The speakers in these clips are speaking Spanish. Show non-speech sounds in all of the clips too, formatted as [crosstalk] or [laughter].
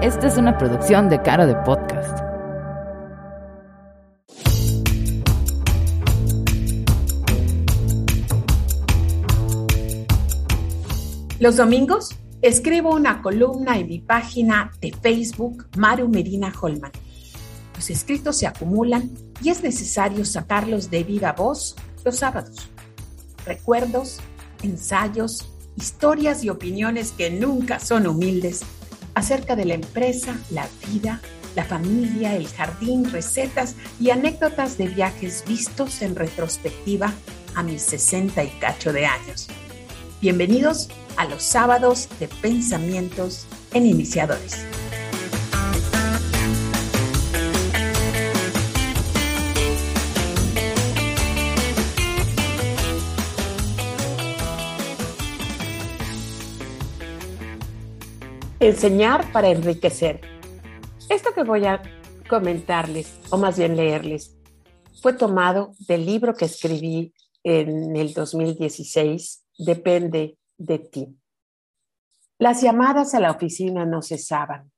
Esta es una producción de Cara de Podcast. Los domingos escribo una columna en mi página de Facebook Maru Medina Holman. Los escritos se acumulan y es necesario sacarlos de viva voz los sábados. Recuerdos, ensayos, historias y opiniones que nunca son humildes acerca de la empresa, la vida, la familia, el jardín, recetas y anécdotas de viajes vistos en retrospectiva a mis 60 y cacho de años. Bienvenidos a los sábados de pensamientos en iniciadores. Enseñar para enriquecer. Esto que voy a comentarles, o más bien leerles, fue tomado del libro que escribí en el 2016, Depende de ti. Las llamadas a la oficina no cesaban.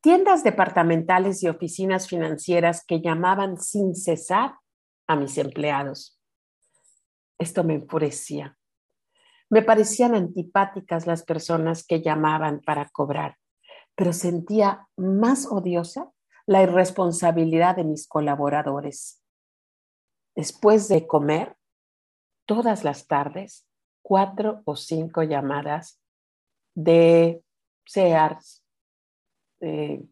Tiendas departamentales y oficinas financieras que llamaban sin cesar a mis empleados. Esto me enfurecía. Me parecían antipáticas las personas que llamaban para cobrar, pero sentía más odiosa la irresponsabilidad de mis colaboradores. Después de comer, todas las tardes, cuatro o cinco llamadas de SEARS, eh,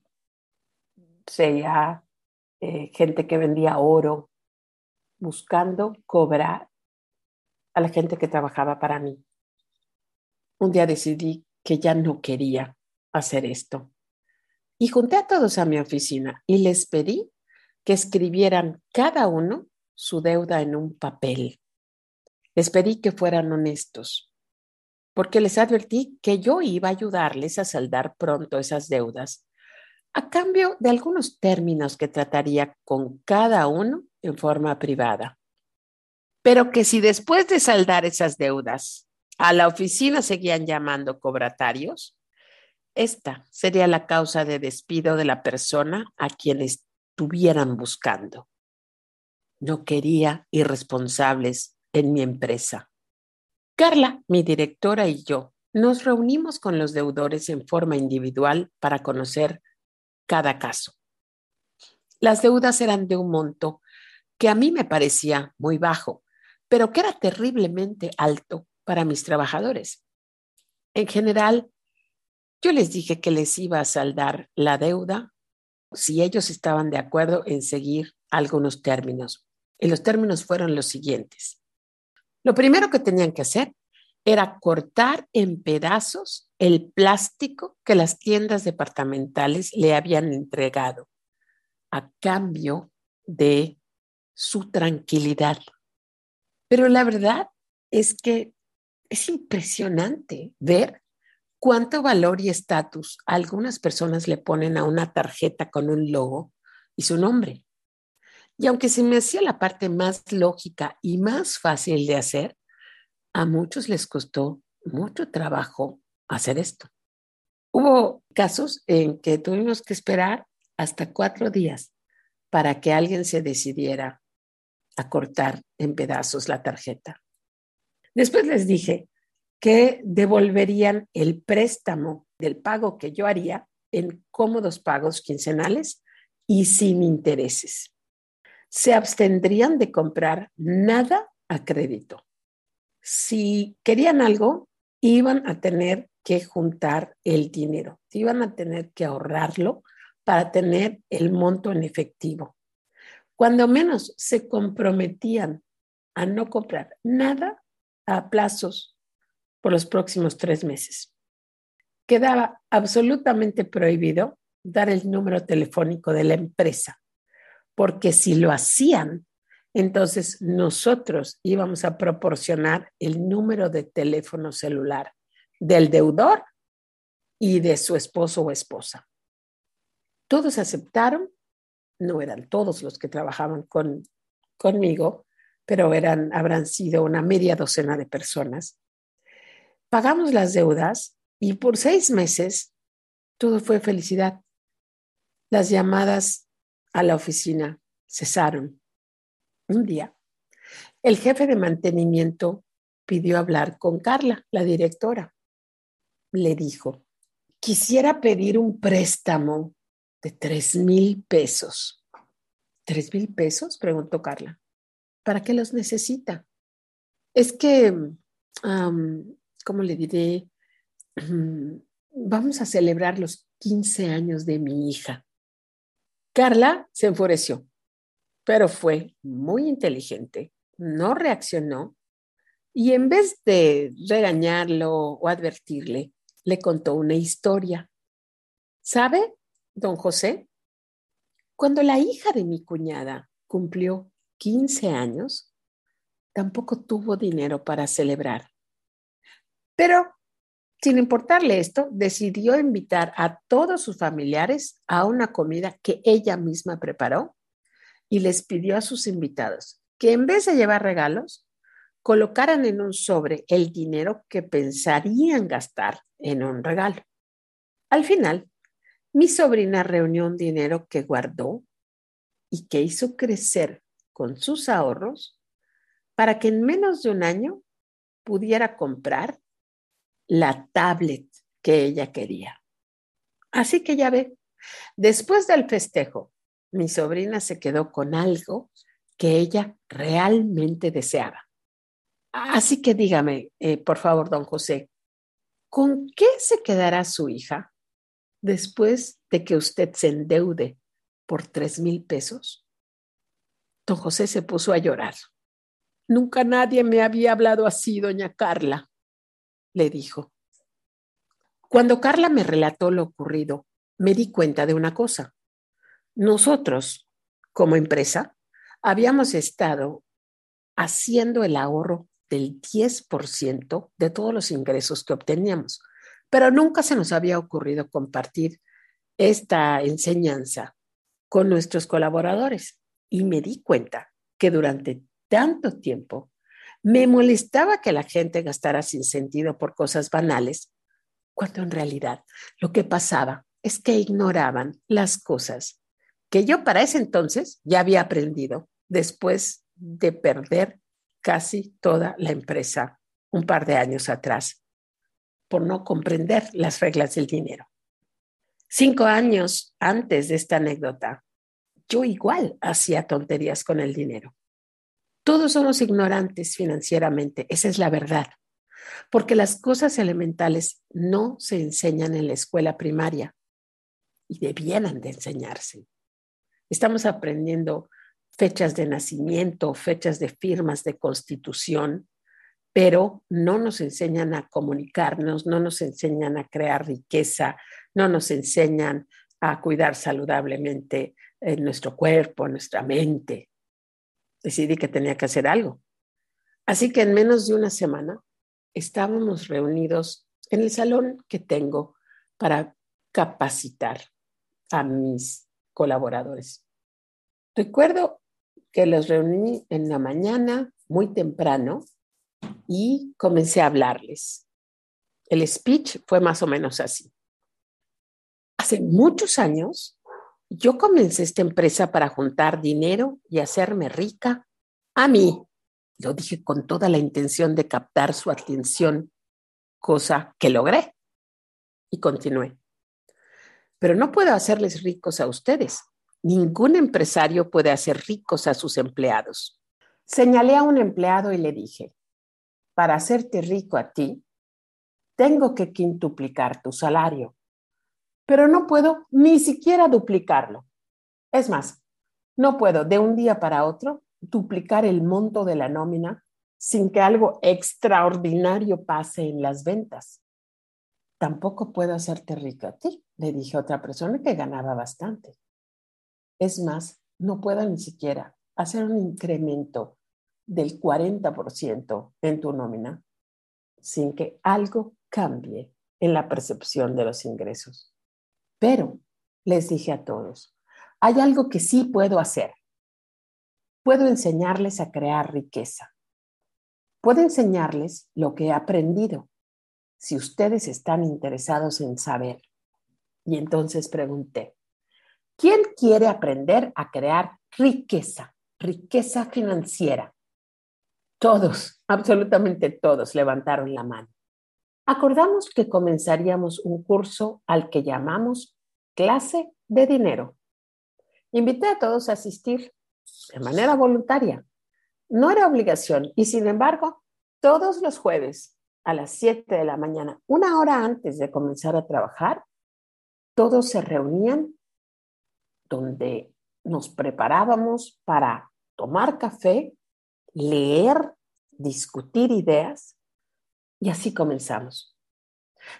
gente que vendía oro, buscando cobrar a la gente que trabajaba para mí. Un día decidí que ya no quería hacer esto. Y junté a todos a mi oficina y les pedí que escribieran cada uno su deuda en un papel. Les pedí que fueran honestos, porque les advertí que yo iba a ayudarles a saldar pronto esas deudas, a cambio de algunos términos que trataría con cada uno en forma privada. Pero que si después de saldar esas deudas a la oficina seguían llamando cobratarios, esta sería la causa de despido de la persona a quien estuvieran buscando. No quería irresponsables en mi empresa. Carla, mi directora y yo nos reunimos con los deudores en forma individual para conocer cada caso. Las deudas eran de un monto que a mí me parecía muy bajo, pero que era terriblemente alto para mis trabajadores. En general, yo les dije que les iba a saldar la deuda si ellos estaban de acuerdo en seguir algunos términos. Y los términos fueron los siguientes. Lo primero que tenían que hacer era cortar en pedazos el plástico que las tiendas departamentales le habían entregado a cambio de su tranquilidad. Pero la verdad es que es impresionante ver cuánto valor y estatus algunas personas le ponen a una tarjeta con un logo y su nombre. Y aunque se me hacía la parte más lógica y más fácil de hacer, a muchos les costó mucho trabajo hacer esto. Hubo casos en que tuvimos que esperar hasta cuatro días para que alguien se decidiera a cortar en pedazos la tarjeta. Después les dije que devolverían el préstamo del pago que yo haría en cómodos pagos quincenales y sin intereses se abstendrían de comprar nada a crédito. Si querían algo, iban a tener que juntar el dinero, iban a tener que ahorrarlo para tener el monto en efectivo. Cuando menos se comprometían a no comprar nada a plazos por los próximos tres meses. Quedaba absolutamente prohibido dar el número telefónico de la empresa porque si lo hacían, entonces nosotros íbamos a proporcionar el número de teléfono celular del deudor y de su esposo o esposa. Todos aceptaron, no eran todos los que trabajaban con, conmigo, pero eran, habrán sido una media docena de personas. Pagamos las deudas y por seis meses todo fue felicidad. Las llamadas a la oficina cesaron. Un día, el jefe de mantenimiento pidió hablar con Carla, la directora. Le dijo, quisiera pedir un préstamo de tres mil pesos. ¿Tres mil pesos? preguntó Carla. ¿Para qué los necesita? Es que, ¿cómo le diré? [clears throat] Vamos a celebrar los 15 años de mi hija. Carla se enfureció, pero fue muy inteligente, no reaccionó y en vez de regañarlo o advertirle, le contó una historia. ¿Sabe, don José? Cuando la hija de mi cuñada cumplió 15 años, tampoco tuvo dinero para celebrar. Pero, sin importarle esto, decidió invitar a todos sus familiares a una comida que ella misma preparó y les pidió a sus invitados que en vez de llevar regalos, colocaran en un sobre el dinero que pensarían gastar en un regalo. Al final, mi sobrina reunió un dinero que guardó y que hizo crecer con sus ahorros para que en menos de un año pudiera comprar la tablet que ella quería. Así que ya ve, después del festejo, mi sobrina se quedó con algo que ella realmente deseaba. Así que dígame, eh, por favor, don José, ¿con qué se quedará su hija después de que usted se endeude por tres mil pesos? Don José se puso a llorar. Nunca nadie me había hablado así, doña Carla, le dijo. Cuando Carla me relató lo ocurrido, me di cuenta de una cosa. Nosotros, como empresa, habíamos estado haciendo el ahorro del 10% de todos los ingresos que obteníamos, pero nunca se nos había ocurrido compartir esta enseñanza con nuestros colaboradores y me di cuenta que durante tanto tiempo me molestaba que la gente gastara sin sentido por cosas banales, cuando en realidad lo que pasaba es que ignoraban las cosas que yo para ese entonces ya había aprendido después de perder casi toda la empresa un par de años atrás por no comprender las reglas del dinero. Cinco años antes de esta anécdota, yo igual hacía tonterías con el dinero. Todos somos ignorantes financieramente, esa es la verdad, porque las cosas elementales no se enseñan en la escuela primaria y debieran de enseñarse. Estamos aprendiendo fechas de nacimiento, fechas de firmas de constitución, pero no nos enseñan a comunicarnos, no nos enseñan a crear riqueza, no nos enseñan a cuidar saludablemente nuestro cuerpo, nuestra mente. Decidí que tenía que hacer algo. Así que en menos de una semana estábamos reunidos en el salón que tengo para capacitar a mis colaboradores. Recuerdo que los reuní en la mañana, muy temprano, y comencé a hablarles. El speech fue más o menos así. Hace muchos años, yo comencé esta empresa para juntar dinero y hacerme rica a mí. Lo dije con toda la intención de captar su atención, cosa que logré. Y continué. Pero no puedo hacerles ricos a ustedes. Ningún empresario puede hacer ricos a sus empleados. Señalé a un empleado y le dije, para hacerte rico a ti, tengo que quintuplicar tu salario, pero no puedo ni siquiera duplicarlo. Es más, no puedo de un día para otro duplicar el monto de la nómina sin que algo extraordinario pase en las ventas. Tampoco puedo hacerte rico a ti, le dije a otra persona que ganaba bastante. Es más, no puedo ni siquiera hacer un incremento del 40% en tu nómina sin que algo cambie en la percepción de los ingresos. Pero les dije a todos, hay algo que sí puedo hacer. Puedo enseñarles a crear riqueza. Puedo enseñarles lo que he aprendido si ustedes están interesados en saber. Y entonces pregunté, ¿quién quiere aprender a crear riqueza, riqueza financiera? Todos, absolutamente todos levantaron la mano. Acordamos que comenzaríamos un curso al que llamamos clase de dinero. Invité a todos a asistir de manera voluntaria. No era obligación y sin embargo, todos los jueves a las 7 de la mañana, una hora antes de comenzar a trabajar, todos se reunían donde nos preparábamos para tomar café, leer, discutir ideas y así comenzamos.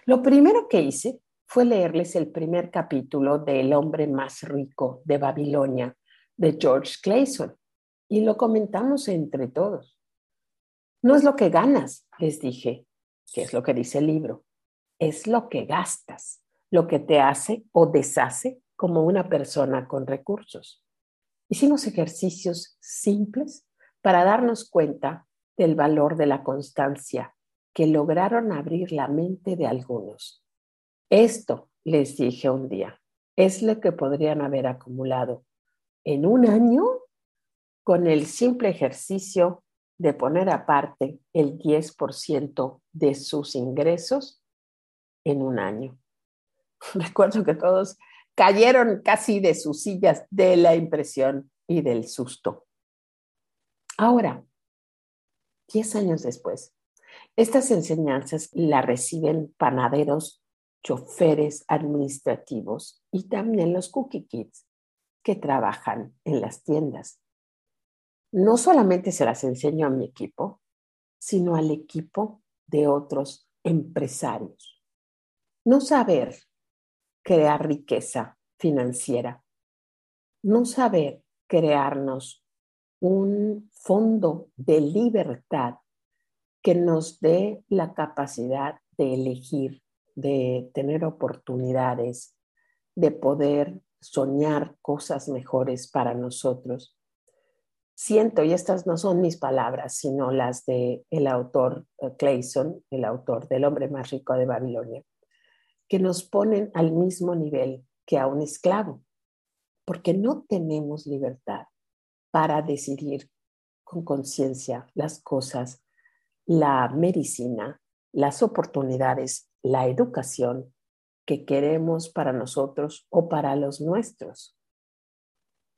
Lo primero que hice fue leerles el primer capítulo de El hombre más rico de Babilonia de George Clayson y lo comentamos entre todos. No es lo que ganas, les dije, que es lo que dice el libro, es lo que gastas, lo que te hace o deshace como una persona con recursos. Hicimos ejercicios simples para darnos cuenta del valor de la constancia que lograron abrir la mente de algunos. Esto, les dije un día, es lo que podrían haber acumulado en un año con el simple ejercicio de poner aparte el 10% de sus ingresos en un año. [laughs] Recuerdo que todos cayeron casi de sus sillas de la impresión y del susto. Ahora, 10 años después, estas enseñanzas las reciben panaderos, choferes administrativos y también los cookie kids que trabajan en las tiendas. No solamente se las enseño a mi equipo, sino al equipo de otros empresarios. No saber crear riqueza financiera, no saber crearnos un fondo de libertad que nos dé la capacidad de elegir, de tener oportunidades, de poder soñar cosas mejores para nosotros. Siento, y estas no son mis palabras, sino las de el autor eh, Clayson, el autor del hombre más rico de Babilonia, que nos ponen al mismo nivel que a un esclavo, porque no tenemos libertad para decidir con conciencia las cosas, la medicina, las oportunidades, la educación que queremos para nosotros o para los nuestros.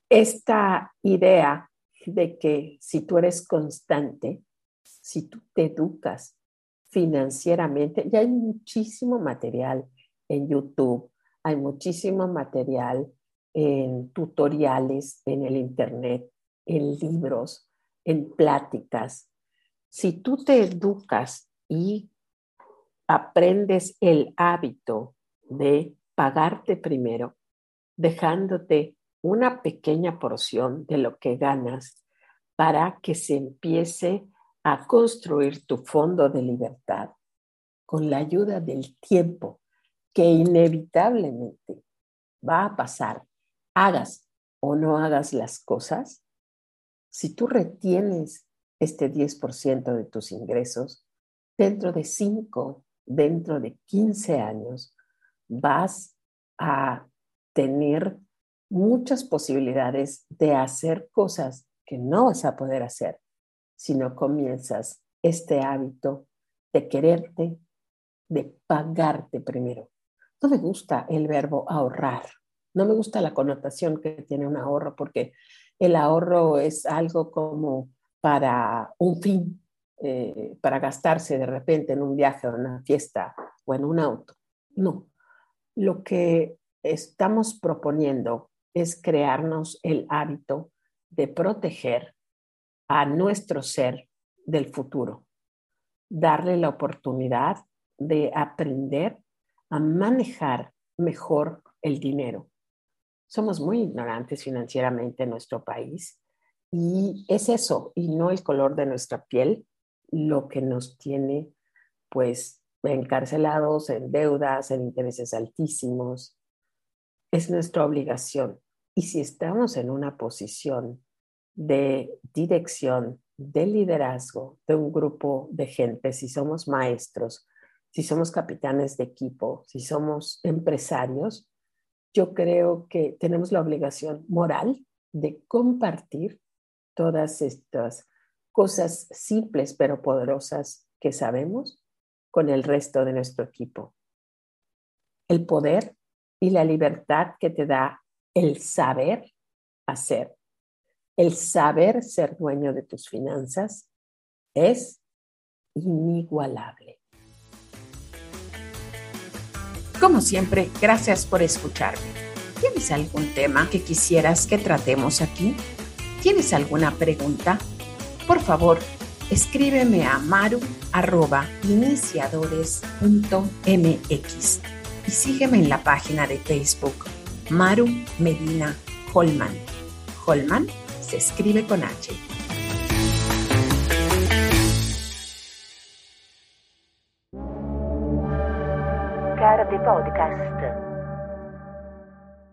Esta idea de que si tú eres constante, si tú te educas financieramente, ya hay muchísimo material en YouTube, hay muchísimo material en tutoriales en el Internet, en libros, en pláticas. Si tú te educas y aprendes el hábito de pagarte primero, dejándote una pequeña porción de lo que ganas para que se empiece a construir tu fondo de libertad con la ayuda del tiempo que inevitablemente va a pasar, hagas o no hagas las cosas, si tú retienes este 10% de tus ingresos, dentro de 5, dentro de 15 años, vas a tener muchas posibilidades de hacer cosas que no vas a poder hacer si no comienzas este hábito de quererte, de pagarte primero. No me gusta el verbo ahorrar, no me gusta la connotación que tiene un ahorro porque el ahorro es algo como para un fin, eh, para gastarse de repente en un viaje o en una fiesta o en un auto. No, lo que estamos proponiendo es crearnos el hábito de proteger a nuestro ser del futuro, darle la oportunidad de aprender a manejar mejor el dinero. Somos muy ignorantes financieramente en nuestro país y es eso y no el color de nuestra piel lo que nos tiene pues encarcelados en deudas, en intereses altísimos. Es nuestra obligación. Y si estamos en una posición de dirección, de liderazgo de un grupo de gente, si somos maestros, si somos capitanes de equipo, si somos empresarios, yo creo que tenemos la obligación moral de compartir todas estas cosas simples pero poderosas que sabemos con el resto de nuestro equipo. El poder y la libertad que te da el saber hacer, el saber ser dueño de tus finanzas es inigualable. Como siempre, gracias por escucharme. ¿Tienes algún tema que quisieras que tratemos aquí? ¿Tienes alguna pregunta? Por favor, escríbeme a maru.iniciadores.mx y sígueme en la página de Facebook Maru Medina Holman. Holman se escribe con H. Podcast.